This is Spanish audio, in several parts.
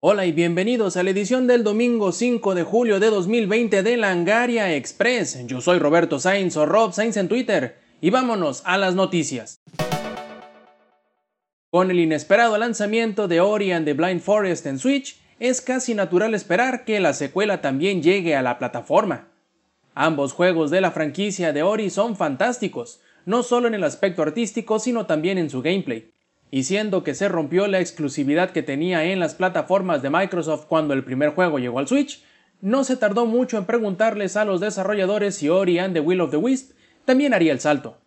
Hola y bienvenidos a la edición del domingo 5 de julio de 2020 de Langaria Express. Yo soy Roberto Sainz o Rob Sainz en Twitter y vámonos a las noticias. Con el inesperado lanzamiento de Ori and the Blind Forest en Switch, es casi natural esperar que la secuela también llegue a la plataforma. Ambos juegos de la franquicia de Ori son fantásticos, no solo en el aspecto artístico, sino también en su gameplay. Y siendo que se rompió la exclusividad que tenía en las plataformas de Microsoft cuando el primer juego llegó al Switch, no se tardó mucho en preguntarles a los desarrolladores si Ori and the Will of the Wisp también haría el salto.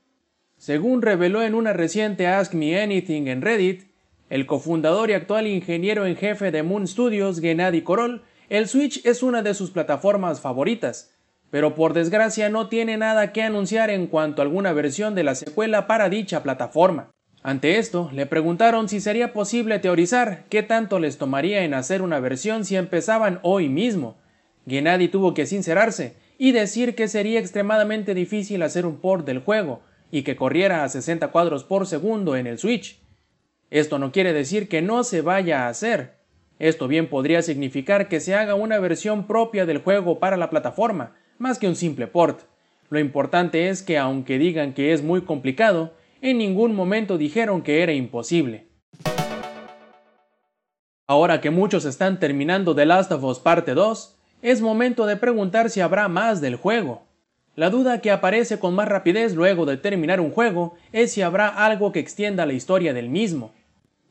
Según reveló en una reciente Ask Me Anything en Reddit, el cofundador y actual ingeniero en jefe de Moon Studios, Gennady Korol, el Switch es una de sus plataformas favoritas, pero por desgracia no tiene nada que anunciar en cuanto a alguna versión de la secuela para dicha plataforma. Ante esto, le preguntaron si sería posible teorizar qué tanto les tomaría en hacer una versión si empezaban hoy mismo. Gennady tuvo que sincerarse y decir que sería extremadamente difícil hacer un port del juego, y que corriera a 60 cuadros por segundo en el Switch. Esto no quiere decir que no se vaya a hacer. Esto bien podría significar que se haga una versión propia del juego para la plataforma, más que un simple port. Lo importante es que aunque digan que es muy complicado, en ningún momento dijeron que era imposible. Ahora que muchos están terminando The Last of Us Parte 2, es momento de preguntar si habrá más del juego. La duda que aparece con más rapidez luego de terminar un juego es si habrá algo que extienda la historia del mismo.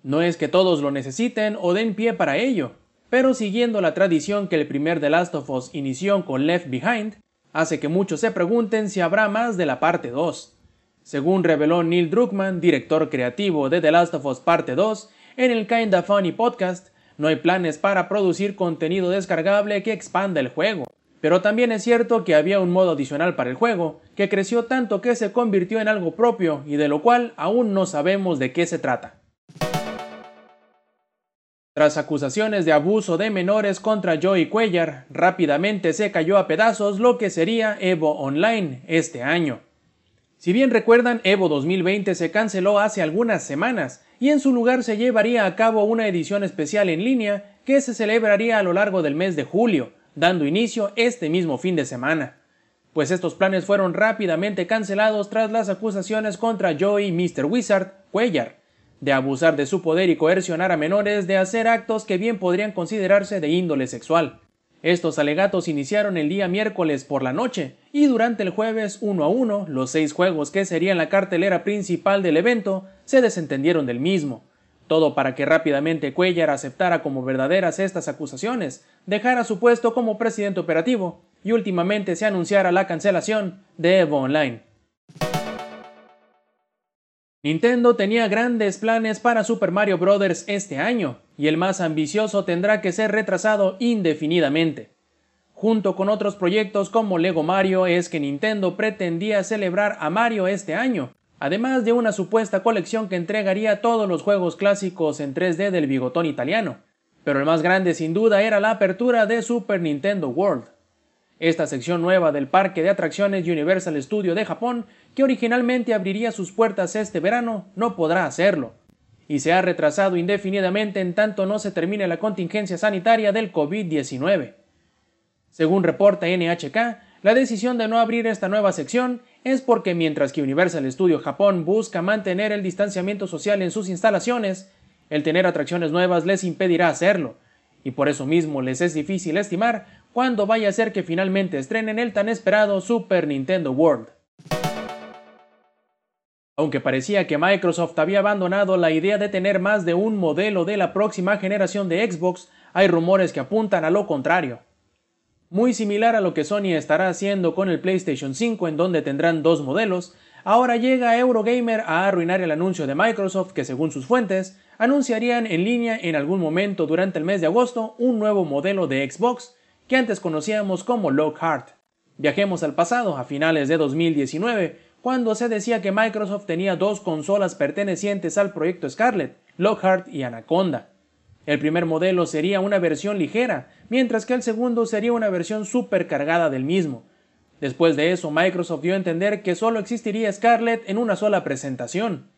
No es que todos lo necesiten o den pie para ello, pero siguiendo la tradición que el primer The Last of Us inició con Left Behind, hace que muchos se pregunten si habrá más de la parte 2. Según reveló Neil Druckmann, director creativo de The Last of Us Parte 2, en el Kinda Funny podcast, no hay planes para producir contenido descargable que expanda el juego. Pero también es cierto que había un modo adicional para el juego, que creció tanto que se convirtió en algo propio y de lo cual aún no sabemos de qué se trata. Tras acusaciones de abuso de menores contra Joey Cuellar, rápidamente se cayó a pedazos lo que sería Evo Online este año. Si bien recuerdan, Evo 2020 se canceló hace algunas semanas y en su lugar se llevaría a cabo una edición especial en línea que se celebraría a lo largo del mes de julio, dando inicio este mismo fin de semana, pues estos planes fueron rápidamente cancelados tras las acusaciones contra Joey y Mr. Wizard Cuellar de abusar de su poder y coercionar a menores de hacer actos que bien podrían considerarse de índole sexual. Estos alegatos iniciaron el día miércoles por la noche y durante el jueves uno a uno los seis juegos que serían la cartelera principal del evento se desentendieron del mismo, todo para que rápidamente Cuellar aceptara como verdaderas estas acusaciones, dejara su puesto como presidente operativo y últimamente se anunciara la cancelación de Evo Online. Nintendo tenía grandes planes para Super Mario Bros. este año, y el más ambicioso tendrá que ser retrasado indefinidamente. Junto con otros proyectos como Lego Mario es que Nintendo pretendía celebrar a Mario este año, además de una supuesta colección que entregaría todos los juegos clásicos en 3D del bigotón italiano. Pero el más grande sin duda era la apertura de Super Nintendo World. Esta sección nueva del parque de atracciones Universal Studio de Japón, que originalmente abriría sus puertas este verano, no podrá hacerlo, y se ha retrasado indefinidamente en tanto no se termine la contingencia sanitaria del COVID-19. Según reporta NHK, la decisión de no abrir esta nueva sección es porque mientras que Universal Studio Japón busca mantener el distanciamiento social en sus instalaciones, el tener atracciones nuevas les impedirá hacerlo, y por eso mismo les es difícil estimar cuándo vaya a ser que finalmente estrenen el tan esperado Super Nintendo World. Aunque parecía que Microsoft había abandonado la idea de tener más de un modelo de la próxima generación de Xbox, hay rumores que apuntan a lo contrario muy similar a lo que Sony estará haciendo con el PlayStation 5 en donde tendrán dos modelos, ahora llega Eurogamer a arruinar el anuncio de Microsoft que según sus fuentes anunciarían en línea en algún momento durante el mes de agosto un nuevo modelo de Xbox que antes conocíamos como Lockhart. Viajemos al pasado, a finales de 2019, cuando se decía que Microsoft tenía dos consolas pertenecientes al proyecto Scarlett, Lockhart y Anaconda. El primer modelo sería una versión ligera, mientras que el segundo sería una versión supercargada del mismo. Después de eso, Microsoft dio a entender que solo existiría Scarlett en una sola presentación.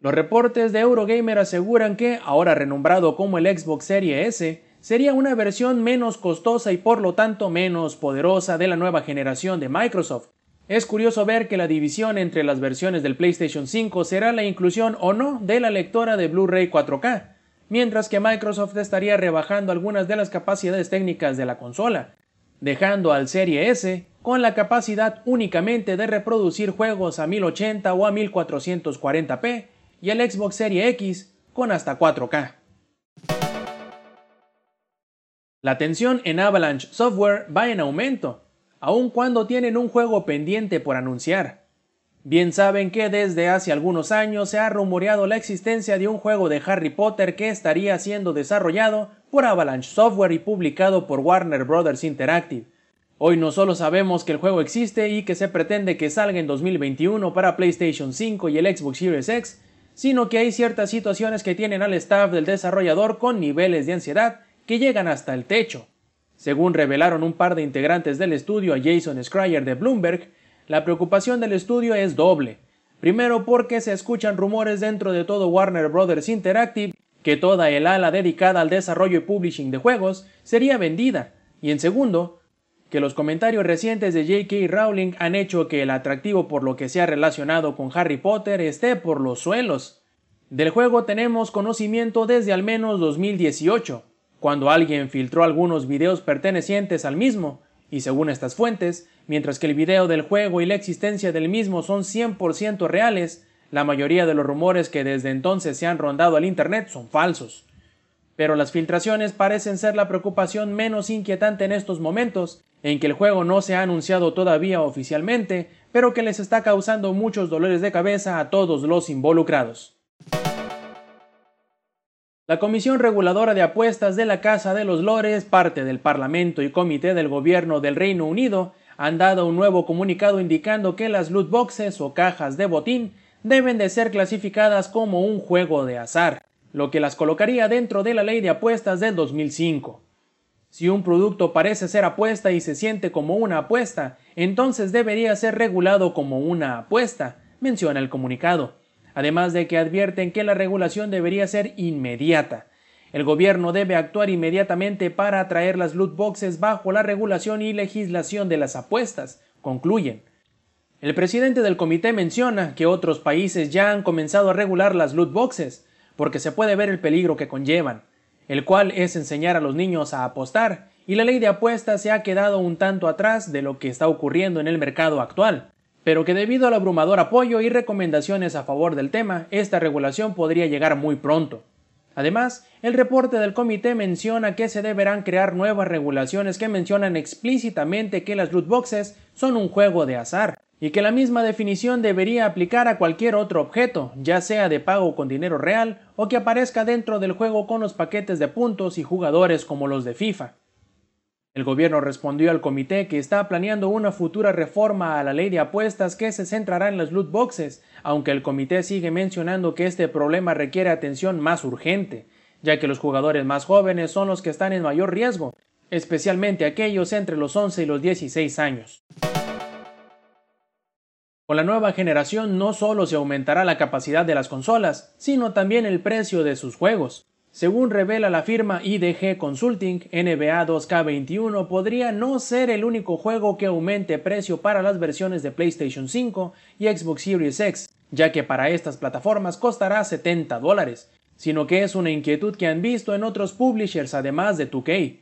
Los reportes de Eurogamer aseguran que, ahora renombrado como el Xbox Series S, sería una versión menos costosa y por lo tanto menos poderosa de la nueva generación de Microsoft. Es curioso ver que la división entre las versiones del PlayStation 5 será la inclusión o no de la lectora de Blu-ray 4K, mientras que Microsoft estaría rebajando algunas de las capacidades técnicas de la consola, dejando al Serie S con la capacidad únicamente de reproducir juegos a 1080 o a 1440p y el Xbox Series X con hasta 4K. La tensión en Avalanche Software va en aumento, aun cuando tienen un juego pendiente por anunciar. Bien saben que desde hace algunos años se ha rumoreado la existencia de un juego de Harry Potter que estaría siendo desarrollado por Avalanche Software y publicado por Warner Bros. Interactive. Hoy no solo sabemos que el juego existe y que se pretende que salga en 2021 para PlayStation 5 y el Xbox Series X, sino que hay ciertas situaciones que tienen al staff del desarrollador con niveles de ansiedad que llegan hasta el techo. Según revelaron un par de integrantes del estudio a Jason Schreier de Bloomberg, la preocupación del estudio es doble. Primero porque se escuchan rumores dentro de todo Warner Bros. Interactive que toda el ala dedicada al desarrollo y publishing de juegos sería vendida, y en segundo, que los comentarios recientes de J.K. Rowling han hecho que el atractivo por lo que se ha relacionado con Harry Potter esté por los suelos. Del juego tenemos conocimiento desde al menos 2018, cuando alguien filtró algunos videos pertenecientes al mismo, y según estas fuentes, mientras que el video del juego y la existencia del mismo son 100% reales, la mayoría de los rumores que desde entonces se han rondado al Internet son falsos. Pero las filtraciones parecen ser la preocupación menos inquietante en estos momentos, en que el juego no se ha anunciado todavía oficialmente, pero que les está causando muchos dolores de cabeza a todos los involucrados. La Comisión Reguladora de Apuestas de la Casa de los Lores, parte del Parlamento y Comité del Gobierno del Reino Unido, han dado un nuevo comunicado indicando que las loot boxes o cajas de botín deben de ser clasificadas como un juego de azar, lo que las colocaría dentro de la ley de apuestas del 2005. Si un producto parece ser apuesta y se siente como una apuesta, entonces debería ser regulado como una apuesta, menciona el comunicado, además de que advierten que la regulación debería ser inmediata. El gobierno debe actuar inmediatamente para atraer las loot boxes bajo la regulación y legislación de las apuestas, concluyen. El presidente del comité menciona que otros países ya han comenzado a regular las loot boxes, porque se puede ver el peligro que conllevan el cual es enseñar a los niños a apostar, y la ley de apuestas se ha quedado un tanto atrás de lo que está ocurriendo en el mercado actual, pero que debido al abrumador apoyo y recomendaciones a favor del tema, esta regulación podría llegar muy pronto. Además, el reporte del comité menciona que se deberán crear nuevas regulaciones que mencionan explícitamente que las loot boxes son un juego de azar, y que la misma definición debería aplicar a cualquier otro objeto, ya sea de pago con dinero real o que aparezca dentro del juego con los paquetes de puntos y jugadores como los de FIFA. El gobierno respondió al comité que está planeando una futura reforma a la ley de apuestas que se centrará en las loot boxes, aunque el comité sigue mencionando que este problema requiere atención más urgente, ya que los jugadores más jóvenes son los que están en mayor riesgo, especialmente aquellos entre los 11 y los 16 años. Con la nueva generación no solo se aumentará la capacidad de las consolas, sino también el precio de sus juegos. Según revela la firma IDG Consulting, NBA 2K21 podría no ser el único juego que aumente precio para las versiones de PlayStation 5 y Xbox Series X, ya que para estas plataformas costará 70 dólares, sino que es una inquietud que han visto en otros publishers además de 2K.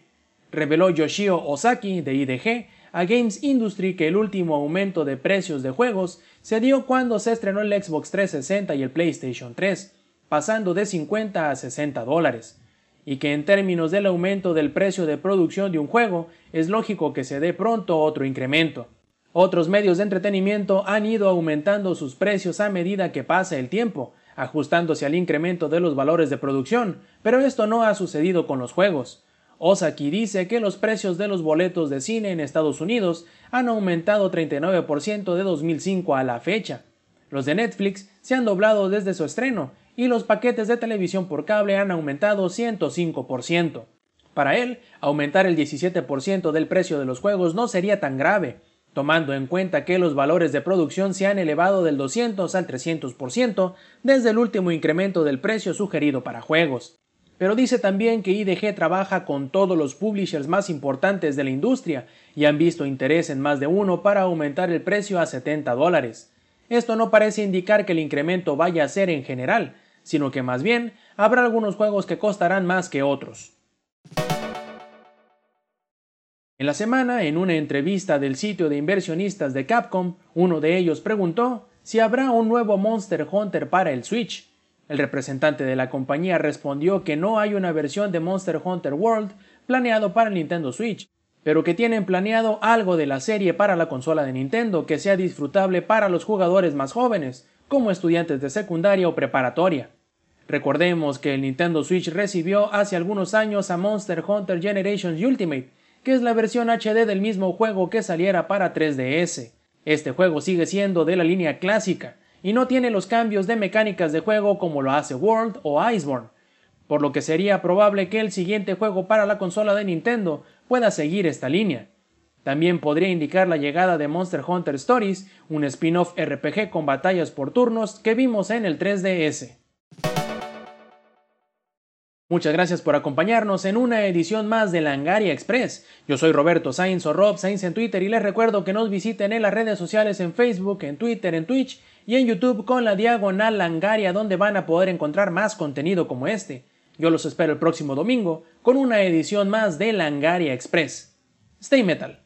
Reveló Yoshio Osaki de IDG a Games Industry que el último aumento de precios de juegos se dio cuando se estrenó el Xbox 360 y el PlayStation 3, pasando de 50 a 60 dólares, y que en términos del aumento del precio de producción de un juego es lógico que se dé pronto otro incremento. Otros medios de entretenimiento han ido aumentando sus precios a medida que pasa el tiempo, ajustándose al incremento de los valores de producción, pero esto no ha sucedido con los juegos. Osaki dice que los precios de los boletos de cine en Estados Unidos han aumentado 39% de 2005 a la fecha. Los de Netflix se han doblado desde su estreno y los paquetes de televisión por cable han aumentado 105%. Para él, aumentar el 17% del precio de los juegos no sería tan grave, tomando en cuenta que los valores de producción se han elevado del 200 al 300% desde el último incremento del precio sugerido para juegos. Pero dice también que IDG trabaja con todos los publishers más importantes de la industria y han visto interés en más de uno para aumentar el precio a 70 dólares. Esto no parece indicar que el incremento vaya a ser en general, sino que más bien habrá algunos juegos que costarán más que otros. En la semana, en una entrevista del sitio de inversionistas de Capcom, uno de ellos preguntó si habrá un nuevo Monster Hunter para el Switch. El representante de la compañía respondió que no hay una versión de Monster Hunter World planeado para el Nintendo Switch, pero que tienen planeado algo de la serie para la consola de Nintendo que sea disfrutable para los jugadores más jóvenes, como estudiantes de secundaria o preparatoria. Recordemos que el Nintendo Switch recibió hace algunos años a Monster Hunter Generations Ultimate, que es la versión HD del mismo juego que saliera para 3DS. Este juego sigue siendo de la línea clásica y no tiene los cambios de mecánicas de juego como lo hace World o Iceborne, por lo que sería probable que el siguiente juego para la consola de Nintendo pueda seguir esta línea. También podría indicar la llegada de Monster Hunter Stories, un spin-off RPG con batallas por turnos que vimos en el 3DS. Muchas gracias por acompañarnos en una edición más de Langaria Express. Yo soy Roberto Sainz o Rob Sainz en Twitter y les recuerdo que nos visiten en las redes sociales en Facebook, en Twitter, en Twitch y en YouTube con la diagonal Langaria donde van a poder encontrar más contenido como este. Yo los espero el próximo domingo con una edición más de Langaria Express. Stay Metal.